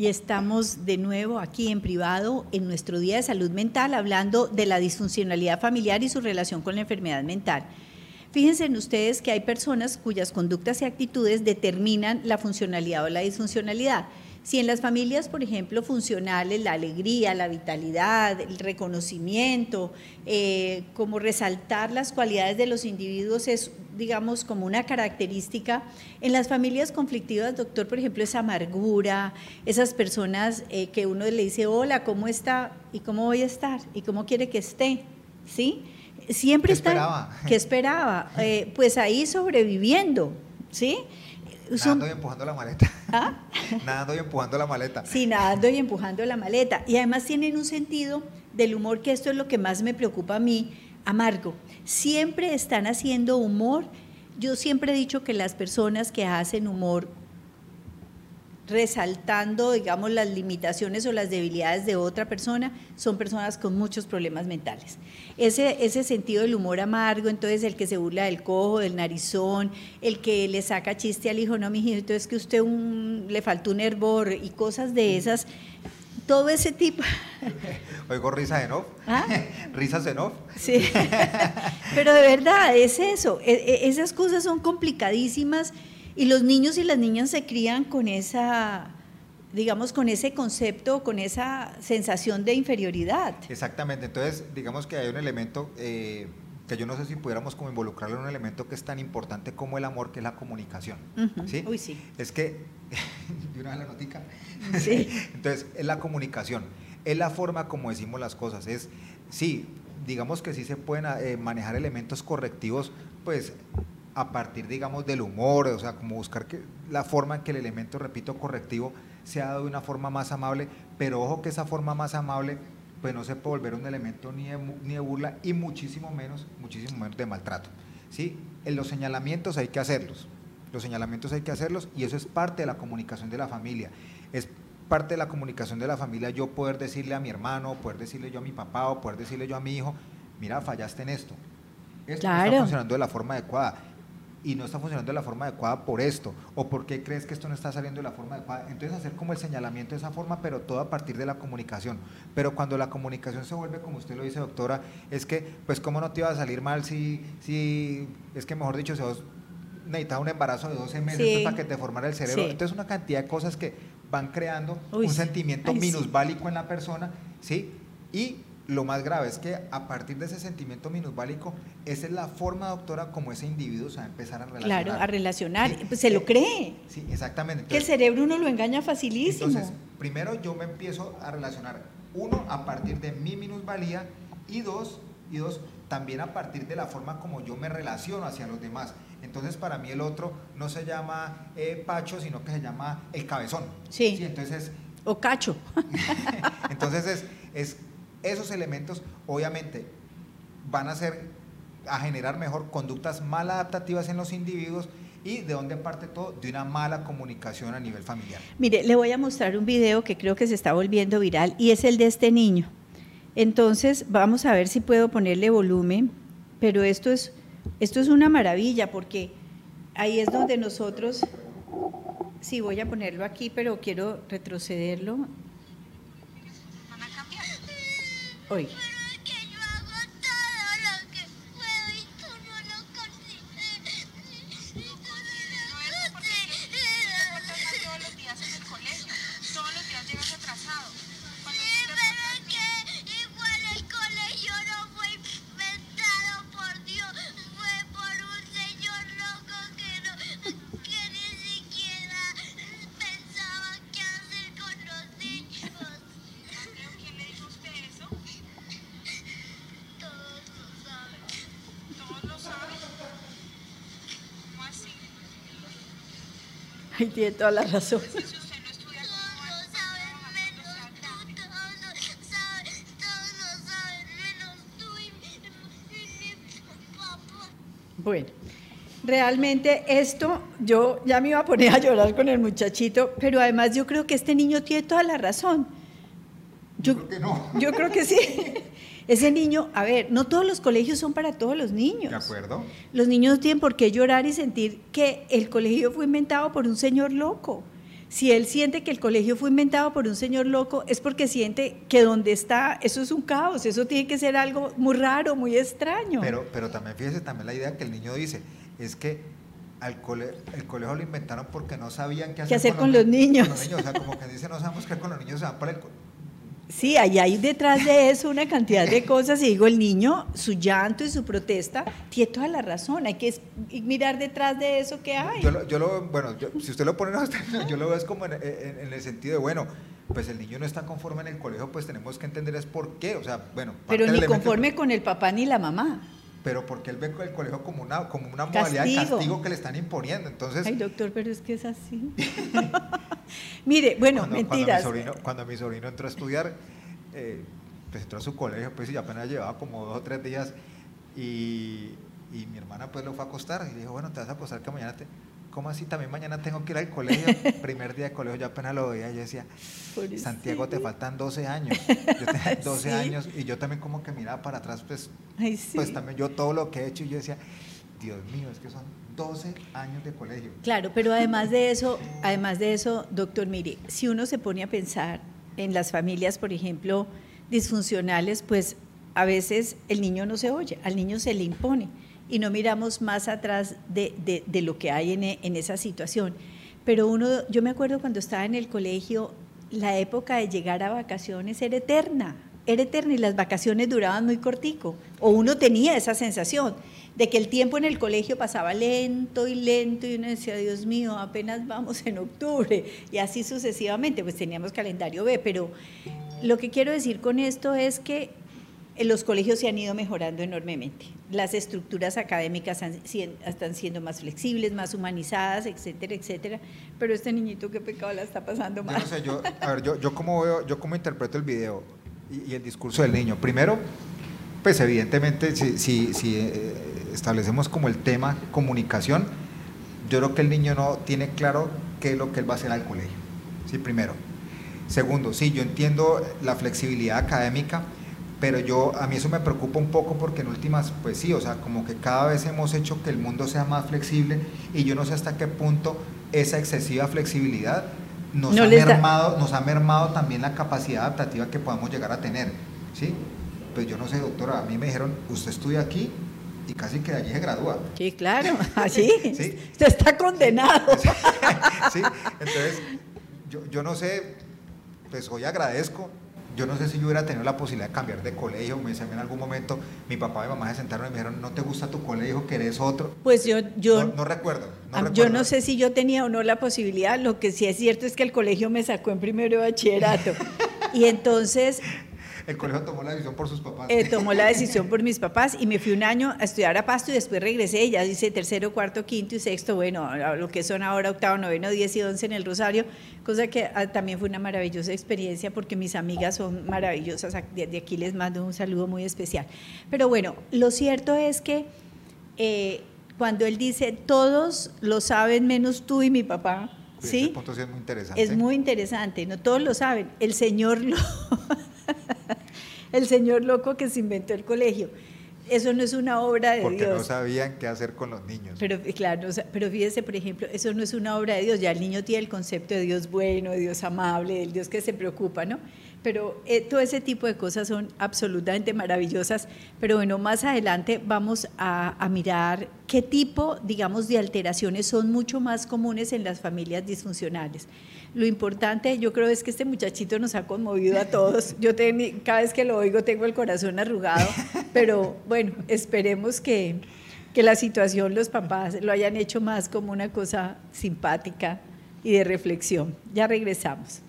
y estamos de nuevo aquí en privado en nuestro Día de Salud Mental hablando de la disfuncionalidad familiar y su relación con la enfermedad mental. Fíjense en ustedes que hay personas cuyas conductas y actitudes determinan la funcionalidad o la disfuncionalidad. Si en las familias, por ejemplo, funcionales, la alegría, la vitalidad, el reconocimiento, eh, como resaltar las cualidades de los individuos es, digamos, como una característica, en las familias conflictivas, doctor, por ejemplo, esa amargura, esas personas eh, que uno le dice, hola, ¿cómo está? ¿Y cómo voy a estar? ¿Y cómo quiere que esté? ¿Sí? Siempre está... Esperaba? ¿Qué esperaba? Eh, pues ahí sobreviviendo, ¿sí? Nadando y empujando la maleta. ¿Ah? nadando y empujando la maleta. Sí, nadando y empujando la maleta. Y además tienen un sentido del humor, que esto es lo que más me preocupa a mí, amargo. Siempre están haciendo humor. Yo siempre he dicho que las personas que hacen humor resaltando, digamos, las limitaciones o las debilidades de otra persona, son personas con muchos problemas mentales. Ese, ese sentido del humor amargo, entonces el que se burla del cojo, del narizón, el que le saca chiste al hijo, no, mi hijito, es que usted un, le faltó un hervor y cosas de esas, todo ese tipo. Oigo risa en off. ¿Ah? Risas en off. Sí, pero de verdad es eso, e, e, esas cosas son complicadísimas y los niños y las niñas se crían con esa, digamos, con ese concepto, con esa sensación de inferioridad. Exactamente, entonces digamos que hay un elemento eh, que yo no sé si pudiéramos como involucrarlo en un elemento que es tan importante como el amor, que es la comunicación. ¿sí? Uy, sí. Es que, de una vez la notica, Sí. entonces es la comunicación, es la forma como decimos las cosas, es, sí, digamos que sí se pueden eh, manejar elementos correctivos, pues a partir, digamos, del humor, o sea, como buscar que, la forma en que el elemento, repito, correctivo sea de una forma más amable, pero ojo que esa forma más amable, pues no se puede volver un elemento ni de, ni de burla y muchísimo menos, muchísimo menos de maltrato. ¿sí? En los señalamientos hay que hacerlos, los señalamientos hay que hacerlos y eso es parte de la comunicación de la familia. Es parte de la comunicación de la familia yo poder decirle a mi hermano, poder decirle yo a mi papá o poder decirle yo a mi hijo, mira, fallaste en esto. Esto Claro. está funcionando de la forma adecuada y no está funcionando de la forma adecuada por esto, o por qué crees que esto no está saliendo de la forma adecuada. Entonces hacer como el señalamiento de esa forma, pero todo a partir de la comunicación. Pero cuando la comunicación se vuelve, como usted lo dice, doctora, es que, pues, ¿cómo no te iba a salir mal si, si es que, mejor dicho, si vos necesitas un embarazo de 12 meses Sí. pues, para que te formara el cerebro? Sí. Entonces una cantidad de cosas que van creando Uy, un sí. sentimiento Ay, sí. minusválico en la persona, ¿sí? Y lo más grave es que a partir de ese sentimiento minusválico, esa es la forma, doctora, como ese individuo se va a empezar a relacionar. Claro, a relacionar, Sí, pues se lo cree, Sí, exactamente. que el cerebro uno lo engaña facilísimo. entonces, primero yo me empiezo a relacionar, uno, a partir de mi minusvalía, y dos, y dos, también a partir de la forma como yo me relaciono hacia los demás. Entonces, para mí el otro no se llama eh, Pacho, sino que se llama el cabezón. Sí. entonces, o cacho. entonces es, es esos elementos, obviamente, van a ser a generar mejor conductas mal adaptativas en los individuos y de dónde parte todo de una mala comunicación a nivel familiar. Mire, le voy a mostrar un video que creo que se está volviendo viral y es el de este niño. Entonces, vamos a ver si puedo ponerle volumen, pero esto es, esto es una maravilla porque ahí es donde nosotros, sí, voy a ponerlo aquí, pero quiero retrocederlo. Oi. Y mi, y mi papá. Bueno, realmente esto, yo ya me iba a poner a llorar con el muchachito, pero además yo creo que este niño tiene toda la razón. Yo, creo que no. yo creo que sí. Ese niño, a ver, no todos los colegios son para todos los niños. ¿De acuerdo? Los niños no tienen por qué llorar y sentir que el colegio fue inventado por un señor loco. Si él siente que el colegio fue inventado por un señor loco, es porque siente que donde está, eso es un caos, eso tiene que ser algo muy raro, muy extraño. Pero, pero también fíjese también la idea que el niño dice, es que al cole, el colegio lo inventaron porque no sabían qué hacer, ¿Qué hacer con, los, niños? con los niños. O sea, como que dice, no sabemos qué con los niños se van para el Sí, ahí hay detrás de eso una cantidad de cosas y digo, el niño, su llanto y su protesta, tiene toda la razón, hay que mirar detrás de eso que hay. Yo lo, yo lo- bueno, yo- si usted lo pone, yo lo veo es como en, en- en el sentido de, bueno, pues el niño no está conforme en el colegio, pues tenemos que entender es por qué, o sea, bueno. Pero ni elemento- conforme con el papá ni la mamá. Pero porque él ve el colegio como una, como una modalidad de Castigo. castigo que le están imponiendo, entonces... Ay, doctor, pero es que es así. Mire, bueno, cuando, cuando mentiras. mi sobrino, cuando mi sobrino entró a estudiar, eh, pues entró a su colegio, pues y apenas llevaba como dos o tres días y, y mi hermana pues lo fue a acostar y le dijo, bueno, te vas a acostar que mañana te... ¿Cómo así? También mañana tengo que ir al colegio. Primer día de colegio, yo apenas lo veía y yo decía. Santiago, te faltan 12 años. Yo tenía 12 Sí. años y yo también como que miraba para atrás, pues, Ay, sí. pues también yo todo lo que he hecho y yo decía, Dios mío, es que son 12 años de colegio. Claro, pero además de eso, además de eso, doctor, mire, si uno se pone a pensar en las familias, por ejemplo, disfuncionales, pues a veces el niño no se oye, al niño se le impone y no miramos más atrás de, de- de lo que hay en, e- en esa situación. Pero uno, yo me acuerdo cuando estaba en el colegio, la época de llegar a vacaciones era eterna, era eterna y las vacaciones duraban muy cortico, o uno tenía esa sensación de que el tiempo en el colegio pasaba lento y lento y uno decía, Dios mío, apenas vamos en octubre y así sucesivamente, pues teníamos calendario B, pero lo que quiero decir con esto es que eh, los colegios se han ido mejorando enormemente. Las estructuras académicas han- están siendo más flexibles, más humanizadas, etcétera, etcétera. Pero este niñito, qué pecado la está pasando Yo mal. no sé, yo, a ver, yo, yo cómo veo, yo cómo interpreto el video y, y el discurso del niño. Primero, pues evidentemente, si, si, si, eh, establecemos como el tema comunicación, yo creo que el niño no tiene claro qué es lo que él va a hacer al colegio. Sí, primero. Segundo, sí, yo entiendo la flexibilidad académica, pero yo a mí eso me preocupa un poco porque en últimas, pues sí, o sea, como que cada vez hemos hecho que el mundo sea más flexible y yo no sé hasta qué punto esa excesiva flexibilidad nos, No ha, mermado, nos ha mermado también la capacidad adaptativa que podamos llegar a tener, ¿sí? Pues yo no sé, doctora, a mí me dijeron, usted estudia aquí y casi que de allí se gradúa. Sí, claro, así. Sí. Usted está condenado. ¿sí? Entonces, yo, yo no sé, pues hoy agradezco. Yo no sé si yo hubiera tenido la posibilidad de cambiar de colegio. Me decían en algún momento, mi papá y mi mamá se sentaron y me dijeron, ¿no te gusta tu colegio, que eres otro? Pues yo, yo, no, no recuerdo. no Ah, recuerdo. Yo no sé si yo tenía o no la posibilidad, lo que sí es cierto es que el colegio me sacó en primero de bachillerato. Y entonces El colegio tomó la decisión por sus papás. eh, tomó la decisión por mis papás y me fui un año a estudiar a Pasto y después regresé, ya hice tercero, cuarto, quinto y sexto, bueno, lo que son ahora octavo, noveno, diez y once en el Rosario, cosa que ah, también fue una maravillosa experiencia porque mis amigas son maravillosas, de aquí les mando un saludo muy especial. Pero bueno, lo cierto es que eh, cuando él dice, todos lo saben menos tú y mi papá, ¿sí? punto sí es muy interesante. Es muy interesante, no todos lo saben. El señor, lo- el señor loco que se inventó el colegio, eso no es una obra de Porque no Dios. sabían qué hacer con los niños. Pero eh, claro, pero fíjese, por ejemplo, eso no es una obra de Dios. Ya el niño tiene el concepto de Dios bueno, de Dios amable, del Dios que se preocupa, ¿no? Pero eh, todo ese tipo de cosas son absolutamente maravillosas. Pero bueno, más adelante vamos a, a mirar qué tipo, digamos, de alteraciones son mucho más comunes en las familias disfuncionales. Lo importante, yo creo, es que este muchachito nos ha conmovido a todos. Yo ten- cada vez que lo oigo tengo el corazón arrugado, pero bueno, esperemos que, que la situación, los papás lo hayan hecho más como una cosa simpática y de reflexión. Ya regresamos.